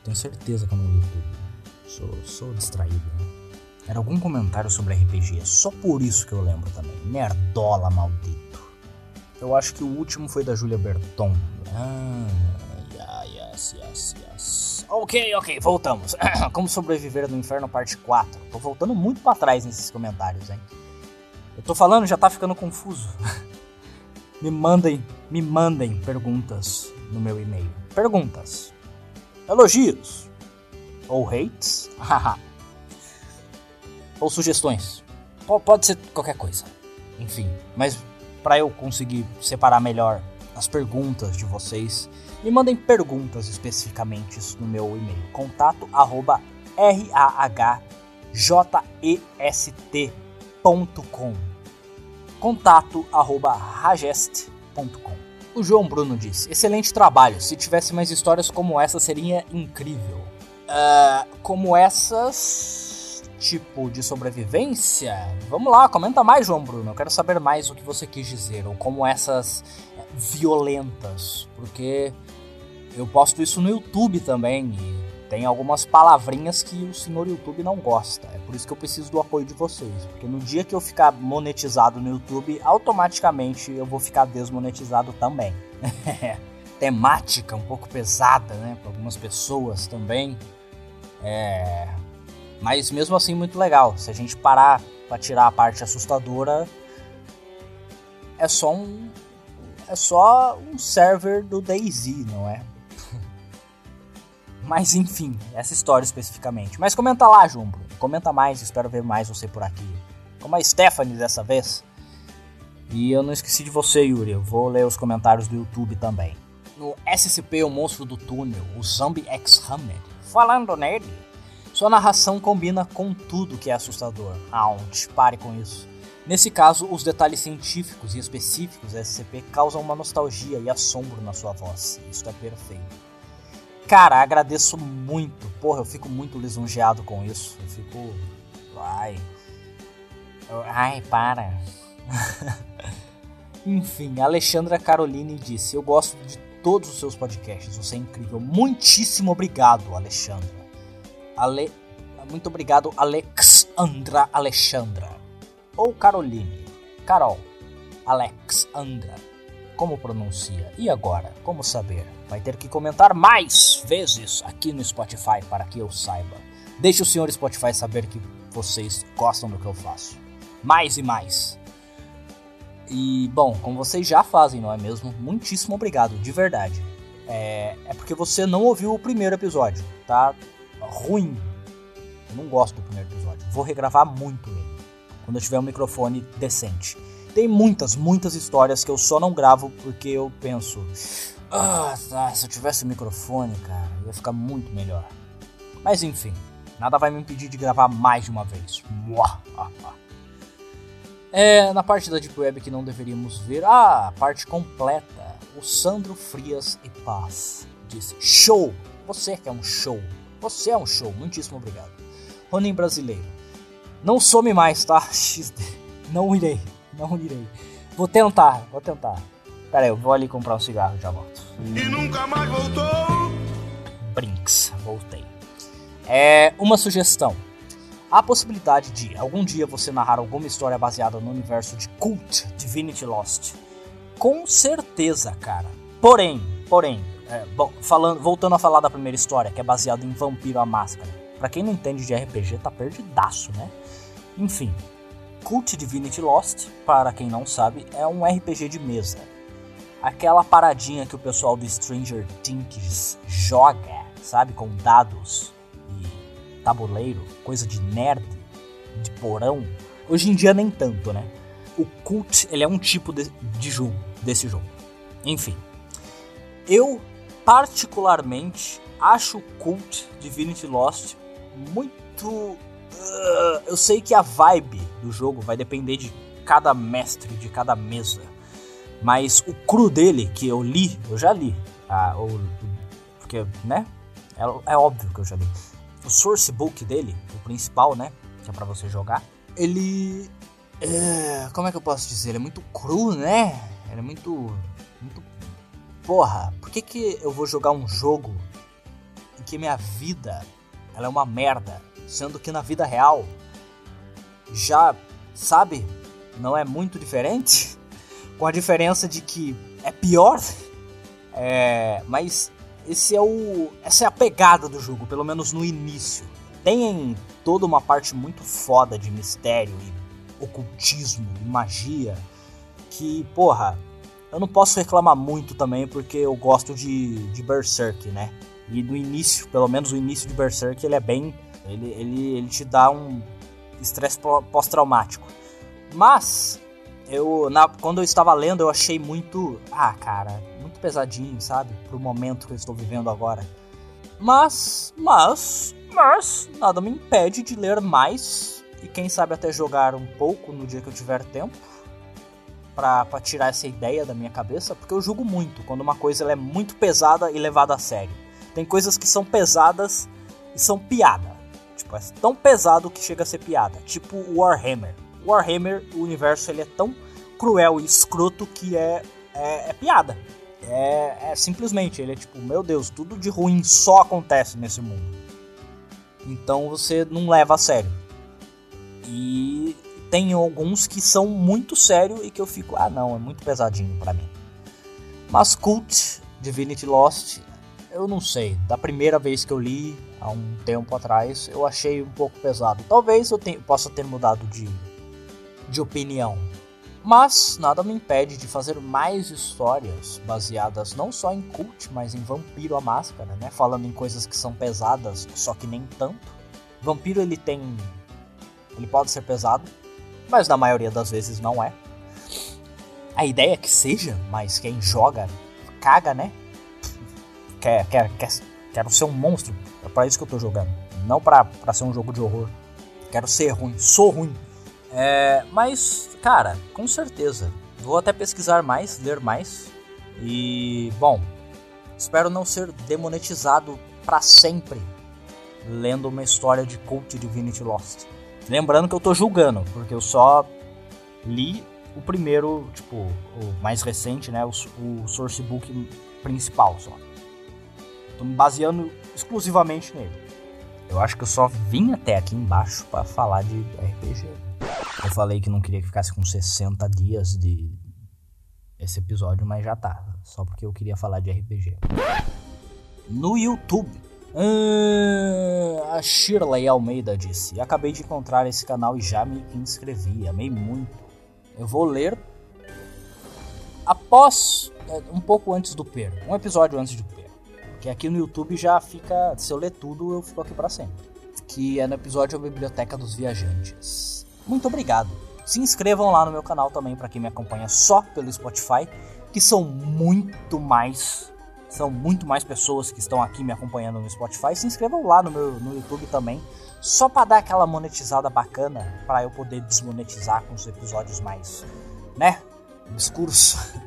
Tenho certeza que eu não li tudo. Sou, sou distraído. Né? Era algum comentário sobre RPG, só por isso que eu lembro também. Nerdola maldito. Eu acho que o último foi da Julia Berton. Ah. Ok, ok, voltamos. Como sobreviver no inferno, parte 4. Tô voltando muito para trás nesses comentários, hein? Eu tô falando, já tá ficando confuso. me mandem, me mandem perguntas no meu e-mail. Perguntas. Elogios. Ou hates. ou sugestões. Pode ser qualquer coisa. Enfim, mas para eu conseguir separar melhor as perguntas de vocês, me mandem perguntas especificamente no meu e-mail. Contato arroba rahjest.com contato arroba ragest.com O João Bruno disse, excelente trabalho, se tivesse mais histórias como essa seria incrível. Uh, como essas, tipo de sobrevivência? Vamos lá, comenta mais João Bruno, eu quero saber mais o que você quis dizer, ou como essas violentas, porque eu posto isso no YouTube também e tem algumas palavrinhas que o senhor YouTube não gosta. É por isso que eu preciso do apoio de vocês. Porque no dia que eu ficar monetizado no YouTube, automaticamente eu vou ficar desmonetizado também. Temática um pouco pesada, né? Para algumas pessoas também. É... Mas mesmo assim, muito legal. Se a gente parar para tirar a parte assustadora, é só um. É só um server do DayZ, não é? Mas enfim, essa história especificamente. Mas comenta lá, Jumbo. Comenta mais, espero ver mais você por aqui. Como a Stephanie dessa vez. E eu não esqueci de você, Yuri. Eu vou ler os comentários do YouTube também. No SCP, o monstro do túnel, o Zombie X-Hammer. Falando nele, sua narração combina com tudo que é assustador. Ouch, pare com isso. Nesse caso, os detalhes científicos e específicos da SCP causam uma nostalgia e assombro na sua voz. Isso é perfeito. Cara, agradeço muito. Porra, eu fico muito lisonjeado com isso. Eu fico. Ai. Ai, para. Enfim, Alexandra Caroline disse: Eu gosto de todos os seus podcasts. Você é incrível. Muitíssimo obrigado, Alexandra. Ale... Muito obrigado, Alexandra Alexandra. Ou Caroline. Carol. Alexandra. Como pronuncia? E agora? Como saber? Vai ter que comentar mais vezes aqui no Spotify para que eu saiba. Deixe o senhor Spotify saber que vocês gostam do que eu faço. Mais e mais. E, bom, como vocês já fazem, não é mesmo? Muitíssimo obrigado, de verdade. É, é porque você não ouviu o primeiro episódio, tá? Ruim. Eu não gosto do primeiro episódio. Vou regravar muito ele. Quando eu tiver um microfone decente. Tem muitas, muitas histórias que eu só não gravo porque eu penso. Ah, tá, se eu tivesse um microfone, cara, ia ficar muito melhor. Mas enfim, nada vai me impedir de gravar mais de uma vez. É, na parte da Deep Web que não deveríamos ver, ah, a parte completa. O Sandro Frias e Paz disse: Show! Você que é um show. Você é um show, muitíssimo obrigado. Ronin brasileiro. Não some mais, tá? XD. Não irei. Não irei. Vou tentar, vou tentar. Pera aí, eu vou ali comprar um cigarro já volto. E nunca mais voltou? Brinks, voltei. É uma sugestão. Há a possibilidade de algum dia você narrar alguma história baseada no universo de Cult Divinity Lost. Com certeza, cara. Porém, porém, é, bom, falando, voltando a falar da primeira história, que é baseada em Vampiro a Máscara. Pra quem não entende de RPG, tá perdidaço, né? Enfim, Cult Divinity Lost, para quem não sabe, é um RPG de mesa. Aquela paradinha que o pessoal do Stranger Things joga, sabe, com dados tabuleiro, coisa de nerd, de porão. Hoje em dia nem tanto, né? O cult, ele é um tipo de, de jogo, desse jogo. Enfim. Eu, particularmente, acho o cult Divinity Lost muito... Uh, eu sei que a vibe do jogo vai depender de cada mestre, de cada mesa. Mas o cru dele, que eu li, eu já li. Ah, o, porque, né? É, é óbvio que eu já li. O source book dele, o principal, né? Que é pra você jogar. Ele. É, como é que eu posso dizer? Ele é muito cru, né? Ele é muito. Muito. Porra, por que, que eu vou jogar um jogo em que minha vida ela é uma merda? Sendo que na vida real já, sabe, não é muito diferente? Com a diferença de que é pior. É, mas esse é o, essa é a pegada do jogo, pelo menos no início. Tem toda uma parte muito foda de mistério e ocultismo e magia que, porra, eu não posso reclamar muito também porque eu gosto de, de Berserk, né? E do início, pelo menos o início de Berserk, ele é bem. Ele, ele, ele te dá um estresse pós-traumático. Mas, eu na, quando eu estava lendo, eu achei muito. Ah, cara, muito pesadinho, sabe? Pro momento que eu estou vivendo agora. Mas, mas, mas, nada me impede de ler mais e quem sabe até jogar um pouco no dia que eu tiver tempo para tirar essa ideia da minha cabeça, porque eu julgo muito quando uma coisa é muito pesada e levada a sério. Tem coisas que são pesadas e são piada. É tão pesado que chega a ser piada. Tipo Warhammer. Warhammer, o universo ele é tão cruel e escroto que é, é, é piada. É, é, simplesmente, ele é tipo, meu Deus, tudo de ruim só acontece nesse mundo. Então você não leva a sério. E tem alguns que são muito sérios e que eu fico, ah não, é muito pesadinho para mim. Mas Cult, Divinity Lost, eu não sei. Da primeira vez que eu li, há um tempo atrás, eu achei um pouco pesado. Talvez eu tenha, possa ter mudado de, de opinião. Mas nada me impede de fazer mais histórias baseadas não só em cult, mas em Vampiro a Máscara, né? Falando em coisas que são pesadas, só que nem tanto. Vampiro ele tem. Ele pode ser pesado, mas na maioria das vezes não é. A ideia é que seja, mas quem joga caga, né? Quer, quer, quer, quero ser um monstro. É para isso que eu tô jogando. Não pra, pra ser um jogo de horror. Quero ser ruim. Sou ruim. É, mas, cara, com certeza. Vou até pesquisar mais, ler mais. E, bom, espero não ser demonetizado para sempre lendo uma história de Cult Divinity Lost. Lembrando que eu tô julgando, porque eu só li o primeiro, tipo, o mais recente, né? O, o source book principal só. Tô me baseando exclusivamente nele. Eu acho que eu só vim até aqui embaixo para falar de RPG. Eu falei que não queria que ficasse com 60 dias de esse episódio, mas já tá. Só porque eu queria falar de RPG. No YouTube. a Shirley Almeida disse: Acabei de encontrar esse canal e já me inscrevi. Amei muito. Eu vou ler após, é, um pouco antes do Per. Um episódio antes do Per. Porque aqui no YouTube já fica. Se eu ler tudo, eu fico aqui para sempre. Que é no episódio A Biblioteca dos Viajantes muito obrigado. Se inscrevam lá no meu canal também para quem me acompanha só pelo Spotify, que são muito mais são muito mais pessoas que estão aqui me acompanhando no Spotify. Se inscrevam lá no meu no YouTube também, só para dar aquela monetizada bacana, para eu poder desmonetizar com os episódios mais, né, obscuros.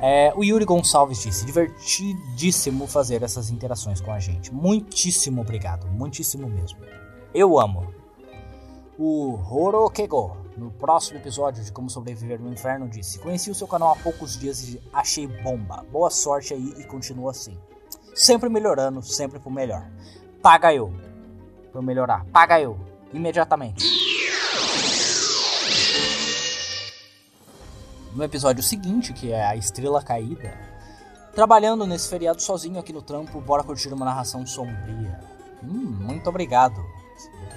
É, o Yuri Gonçalves disse: divertidíssimo fazer essas interações com a gente. Muitíssimo obrigado, muitíssimo mesmo. Eu amo o Horokego, no próximo episódio de Como Sobreviver no Inferno, disse: Conheci o seu canal há poucos dias e achei bomba. Boa sorte aí e continua assim. Sempre melhorando, sempre pro melhor. Paga eu pra melhorar. Paga eu, imediatamente. No episódio seguinte, que é a Estrela Caída, trabalhando nesse feriado sozinho aqui no trampo, bora curtir uma narração sombria. Hum, muito obrigado.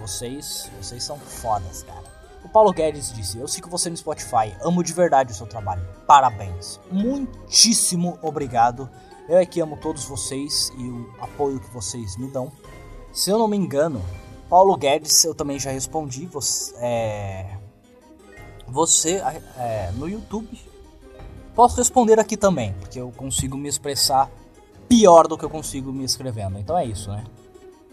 Vocês, vocês são fodas, cara. O Paulo Guedes disse: Eu sigo você no Spotify, amo de verdade o seu trabalho. Parabéns. Muitíssimo obrigado. Eu é que amo todos vocês e o apoio que vocês me dão. Se eu não me engano, Paulo Guedes, eu também já respondi. Você, é, você é, no YouTube. Posso responder aqui também, porque eu consigo me expressar pior do que eu consigo me escrevendo. Então é isso, né?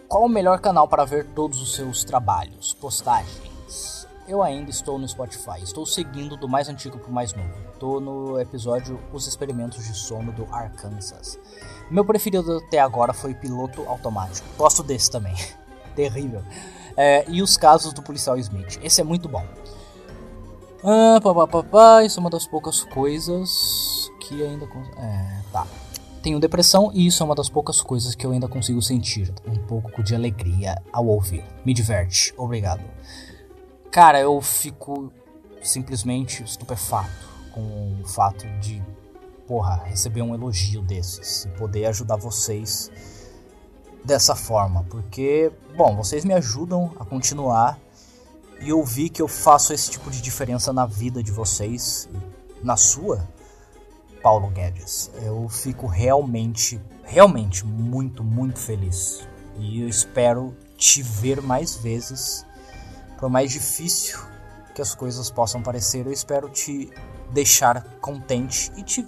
Qual o melhor canal para ver todos os seus trabalhos, postagens? Eu ainda estou no Spotify. Estou seguindo do mais antigo para o mais novo. Estou no episódio Os Experimentos de Sono do Arkansas. Meu preferido até agora foi Piloto Automático. Gosto desse também. Terrível. É, e os casos do policial Smith. Esse é muito bom. Ah, isso é uma das poucas coisas que ainda. É, tá. Tenho depressão e isso é uma das poucas coisas que eu ainda consigo sentir um pouco de alegria ao ouvir. Me diverte. Obrigado. Cara, eu fico simplesmente estupefato com o fato de, porra, receber um elogio desses e poder ajudar vocês dessa forma, porque, bom, vocês me ajudam a continuar e ouvir que eu faço esse tipo de diferença na vida de vocês, na sua, Paulo Guedes. Eu fico realmente, realmente muito, muito feliz. E eu espero te ver mais vezes. Por mais difícil que as coisas possam parecer, eu espero te deixar contente e te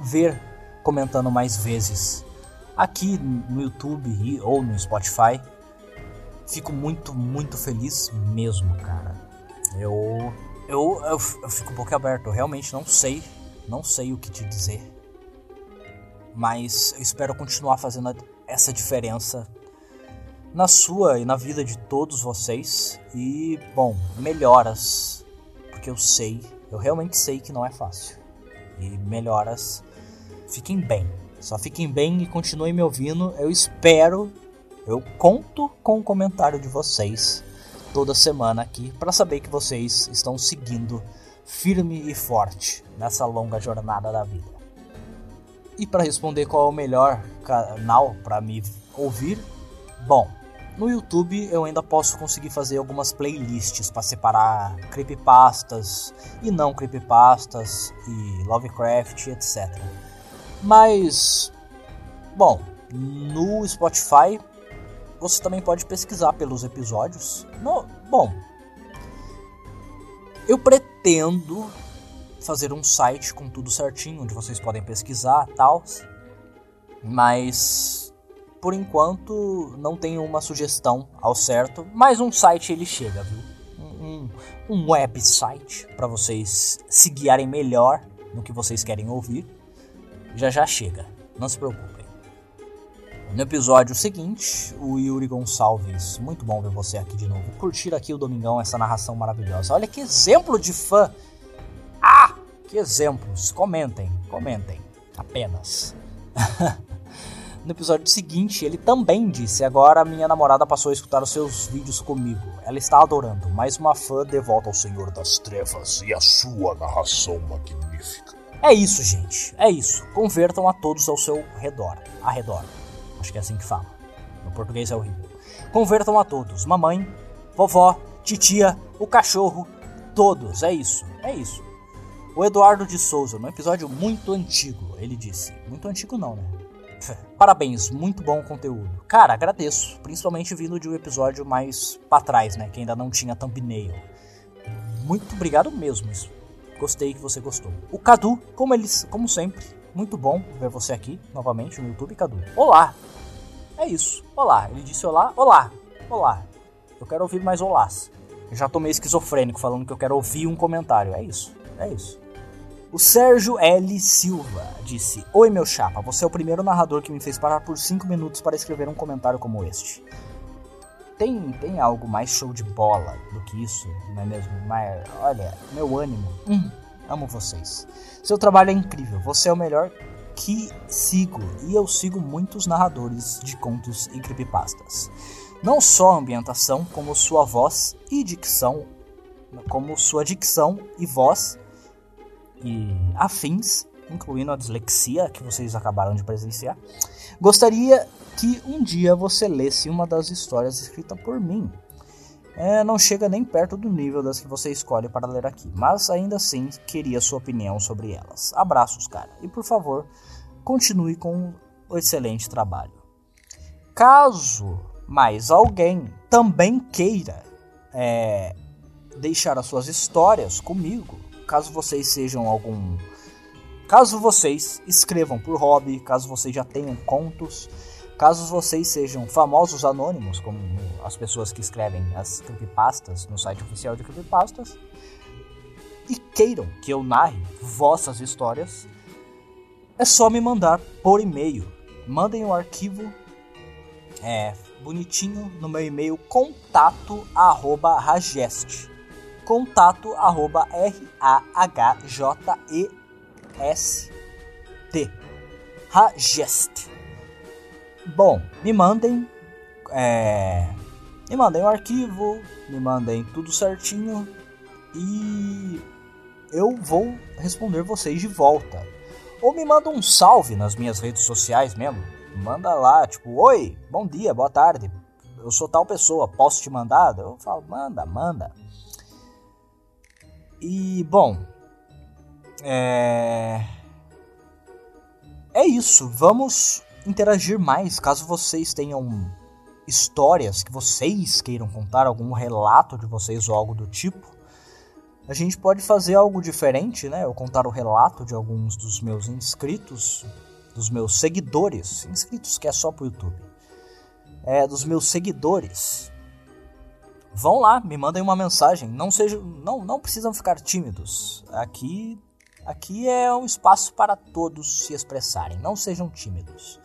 ver comentando mais vezes aqui no YouTube ou no Spotify fico muito, muito feliz mesmo, cara. Eu, eu, eu, eu fico um pouco aberto. Eu realmente não sei, não sei o que te dizer. Mas eu espero continuar fazendo essa diferença na sua e na vida de todos vocês. E, bom, melhoras. Porque eu sei, eu realmente sei que não é fácil. E melhoras. Fiquem bem. Só fiquem bem e continuem me ouvindo. Eu espero eu conto com o comentário de vocês toda semana aqui para saber que vocês estão seguindo firme e forte nessa longa jornada da vida. E para responder qual é o melhor canal para me ouvir, bom, no YouTube eu ainda posso conseguir fazer algumas playlists para separar creepypastas e não creepypastas e Lovecraft, etc. Mas, bom, no Spotify você também pode pesquisar pelos episódios. No, bom, eu pretendo fazer um site com tudo certinho, onde vocês podem pesquisar tal. Mas por enquanto não tenho uma sugestão ao certo. Mas um site ele chega, viu? Um, um website para vocês se guiarem melhor no que vocês querem ouvir. Já já chega, não se preocupe. No episódio seguinte, o Yuri Gonçalves, muito bom ver você aqui de novo. Curtir aqui o Domingão, essa narração maravilhosa. Olha que exemplo de fã! Ah, que exemplos! Comentem, comentem, apenas. no episódio seguinte, ele também disse: Agora minha namorada passou a escutar os seus vídeos comigo. Ela está adorando. Mais uma fã de volta ao Senhor das Trevas e a sua narração magnífica. É isso, gente. É isso. Convertam a todos ao seu redor. A redor. Acho que é assim que fala. No português é horrível. Convertam a todos: mamãe, vovó, titia, o cachorro, todos. É isso. É isso. O Eduardo de Souza, num episódio muito antigo, ele disse: Muito antigo não, né? Parabéns, muito bom conteúdo. Cara, agradeço, principalmente vindo de um episódio mais para trás, né, que ainda não tinha thumbnail. Muito obrigado mesmo. Gostei que você gostou. O Cadu, como eles, como sempre, muito bom ver você aqui novamente no YouTube, Cadu. Olá! É isso. Olá. Ele disse olá. Olá. Olá. Eu quero ouvir mais olás. Eu já tô meio esquizofrênico falando que eu quero ouvir um comentário. É isso. É isso. O Sérgio L. Silva disse: Oi, meu chapa, você é o primeiro narrador que me fez parar por 5 minutos para escrever um comentário como este. Tem, tem algo mais show de bola do que isso, não é mesmo? Mas, olha, meu ânimo. Hum, amo vocês. Seu trabalho é incrível, você é o melhor que sigo e eu sigo muitos narradores de contos e creepypastas. Não só a ambientação, como sua voz e dicção, como sua dicção e voz e afins, incluindo a dislexia que vocês acabaram de presenciar. Gostaria que um dia você lesse uma das histórias escritas por mim é, não chega nem perto do nível das que você escolhe para ler aqui, mas ainda assim queria sua opinião sobre elas. Abraços, cara, e por favor, continue com o excelente trabalho. Caso mais alguém também queira é, deixar as suas histórias comigo, caso vocês sejam algum. Caso vocês escrevam por hobby, caso vocês já tenham contos, caso vocês sejam famosos anônimos, como as pessoas que escrevem as creepypastas no site oficial de creepypastas, e queiram que eu narre vossas histórias, é só me mandar por e-mail. Mandem o um arquivo é, bonitinho no meu e-mail contato arroba ragest. Contato arroba R-A-H-J-E-S-T ragest bom me mandem é, me mandem o arquivo me mandem tudo certinho e eu vou responder vocês de volta ou me manda um salve nas minhas redes sociais mesmo manda lá, tipo, oi, bom dia, boa tarde, eu sou tal pessoa, posso te mandar? Eu falo, manda, manda. E, bom, é. É isso, vamos interagir mais caso vocês tenham histórias que vocês queiram contar, algum relato de vocês ou algo do tipo. A gente pode fazer algo diferente, né? Eu contar o relato de alguns dos meus inscritos dos meus seguidores, inscritos que é só pro YouTube, é, dos meus seguidores, vão lá, me mandem uma mensagem. Não sejam, não, não precisam ficar tímidos. Aqui, aqui é um espaço para todos se expressarem. Não sejam tímidos.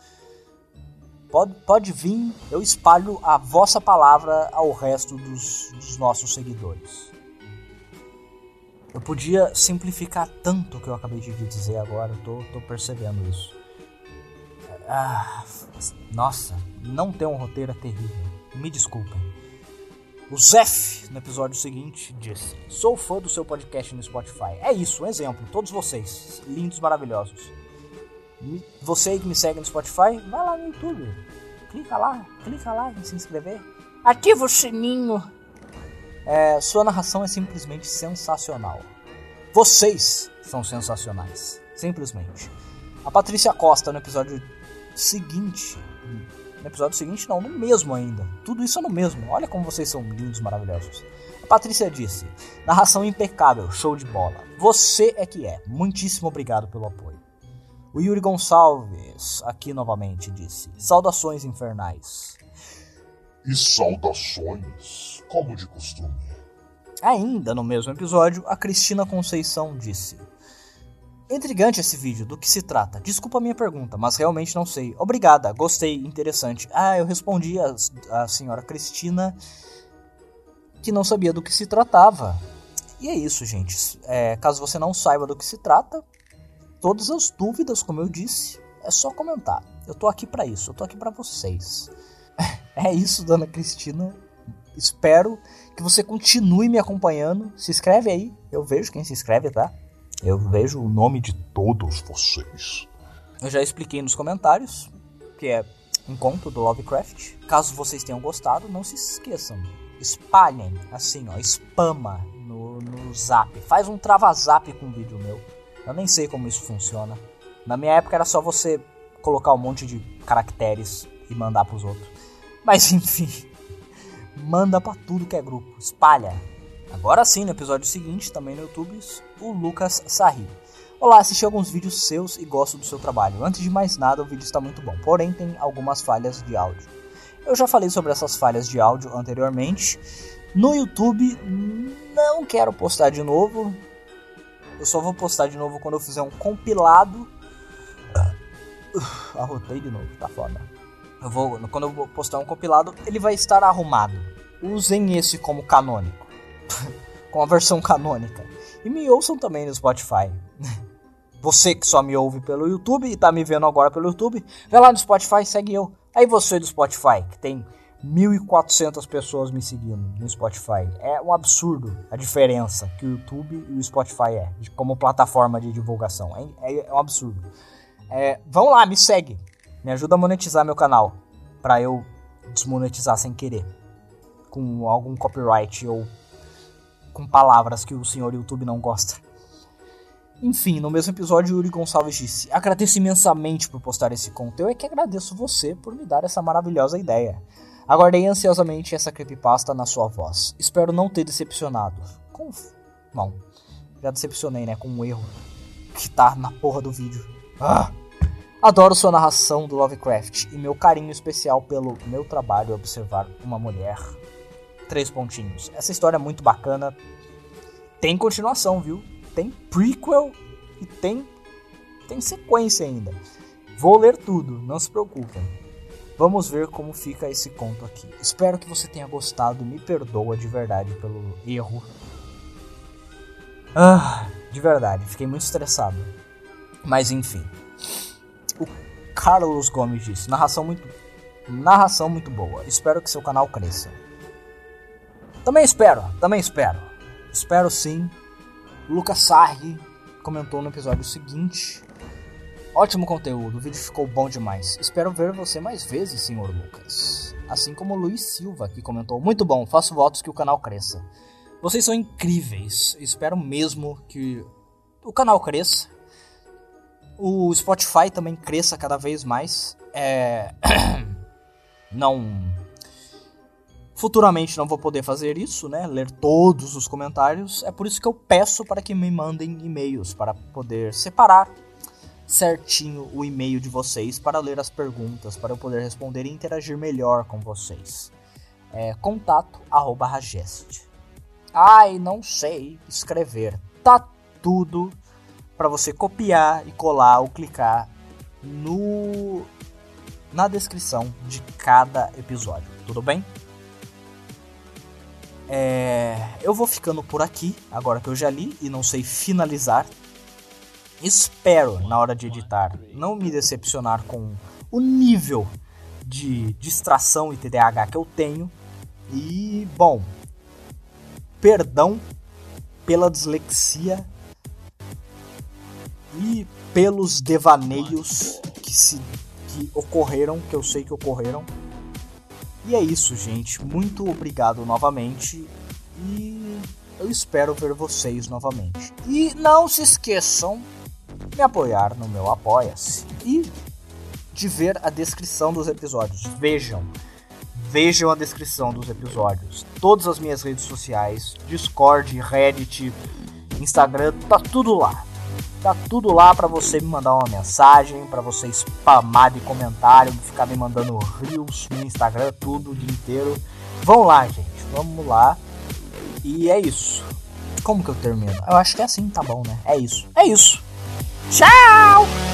Pode, pode vir, eu espalho a vossa palavra ao resto dos, dos nossos seguidores. Eu podia simplificar tanto o que eu acabei de dizer agora, eu tô, tô percebendo isso. Ah, nossa, não ter um roteiro é terrível. Me desculpem. O Zef, no episódio seguinte, disse: Sou fã do seu podcast no Spotify. É isso, um exemplo. Todos vocês, lindos, maravilhosos. Você que me segue no Spotify, vai lá no YouTube. Clica lá, clica lá em se inscrever. Ativa o sininho. É, sua narração é simplesmente sensacional. Vocês são sensacionais. Simplesmente. A Patrícia Costa, no episódio seguinte. No episódio seguinte, não, no mesmo ainda. Tudo isso é no mesmo. Olha como vocês são lindos, maravilhosos. A Patrícia disse: narração impecável, show de bola. Você é que é. Muitíssimo obrigado pelo apoio. O Yuri Gonçalves, aqui novamente, disse: Saudações infernais. E saudações, como de costume. Ainda no mesmo episódio, a Cristina Conceição disse: Intrigante esse vídeo, do que se trata? Desculpa a minha pergunta, mas realmente não sei. Obrigada, gostei, interessante. Ah, eu respondi a, a senhora Cristina que não sabia do que se tratava. E é isso, gente. É, caso você não saiba do que se trata, todas as dúvidas, como eu disse, é só comentar. Eu tô aqui para isso, eu tô aqui para vocês. É isso, dona Cristina. Espero que você continue me acompanhando. Se inscreve aí, eu vejo quem se inscreve, tá? Eu vejo o nome de todos vocês. Eu já expliquei nos comentários, que é um conto do Lovecraft. Caso vocês tenham gostado, não se esqueçam. Espalhem, assim, ó, spama no, no zap. Faz um trava-zap com um vídeo meu. Eu nem sei como isso funciona. Na minha época era só você colocar um monte de caracteres e mandar pros outros. Mas enfim, manda para tudo que é grupo. Espalha. Agora sim, no episódio seguinte, também no YouTube, o Lucas Sarri. Olá, assisti alguns vídeos seus e gosto do seu trabalho. Antes de mais nada, o vídeo está muito bom, porém tem algumas falhas de áudio. Eu já falei sobre essas falhas de áudio anteriormente. No YouTube, não quero postar de novo. Eu só vou postar de novo quando eu fizer um compilado. Uh, arrotei de novo, tá foda. Eu vou, quando eu postar um compilado, ele vai estar arrumado. Usem esse como canônico. com a versão canônica. E me ouçam também no Spotify. Você que só me ouve pelo YouTube e tá me vendo agora pelo YouTube, vai lá no Spotify, segue eu. Aí você do Spotify, que tem 1.400 pessoas me seguindo no Spotify. É um absurdo a diferença que o YouTube e o Spotify é, como plataforma de divulgação. É, é, é um absurdo. É, vão lá, me segue. Me ajuda a monetizar meu canal. Pra eu desmonetizar sem querer. Com algum copyright ou com palavras que o senhor YouTube não gosta. Enfim, no mesmo episódio, Yuri Gonçalves disse: Agradeço imensamente por postar esse conto. Eu é que agradeço você por me dar essa maravilhosa ideia. Aguardei ansiosamente essa creepypasta na sua voz. Espero não ter decepcionado. Com... Não. Já decepcionei, né? Com um erro que tá na porra do vídeo. Ah! Adoro sua narração do Lovecraft e meu carinho especial pelo meu trabalho observar uma mulher. Três pontinhos. Essa história é muito bacana. Tem continuação, viu? Tem prequel e tem tem sequência ainda. Vou ler tudo, não se preocupem. Vamos ver como fica esse conto aqui. Espero que você tenha gostado me perdoa de verdade pelo erro. Ah, de verdade, fiquei muito estressado. Mas enfim. O Carlos Gomes disse: narração muito, narração muito boa. Espero que seu canal cresça. Também espero, também espero. Espero sim. Lucas Sarri comentou no episódio seguinte Ótimo conteúdo, o vídeo ficou bom demais. Espero ver você mais vezes, senhor Lucas. Assim como o Luiz Silva, que comentou: Muito bom, faço votos que o canal cresça. Vocês são incríveis. Espero mesmo que o canal cresça. O Spotify também cresça cada vez mais. É. não. Futuramente não vou poder fazer isso, né? Ler todos os comentários. É por isso que eu peço para que me mandem e-mails para poder separar certinho o e-mail de vocês para ler as perguntas, para eu poder responder e interagir melhor com vocês. É, contato. Ai, não sei escrever. Tá tudo para você copiar e colar ou clicar no na descrição de cada episódio. Tudo bem? É, eu vou ficando por aqui, agora que eu já li e não sei finalizar espero, na hora de editar, não me decepcionar com o nível de distração e TDAH que eu tenho. E, bom, perdão pela dislexia e pelos devaneios que se que ocorreram, que eu sei que ocorreram. E é isso, gente. Muito obrigado novamente e eu espero ver vocês novamente. E não se esqueçam me apoiar no meu Apoia-se e de ver a descrição dos episódios. Vejam, vejam a descrição dos episódios. Todas as minhas redes sociais, Discord, Reddit, Instagram, tá tudo lá. Tá tudo lá para você me mandar uma mensagem, para você spamar de comentário, ficar me mandando reels no Instagram, tudo o dia inteiro. Vão lá, gente. Vamos lá. E é isso. Como que eu termino? Eu acho que é assim, tá bom, né? É isso. É isso. Tchau!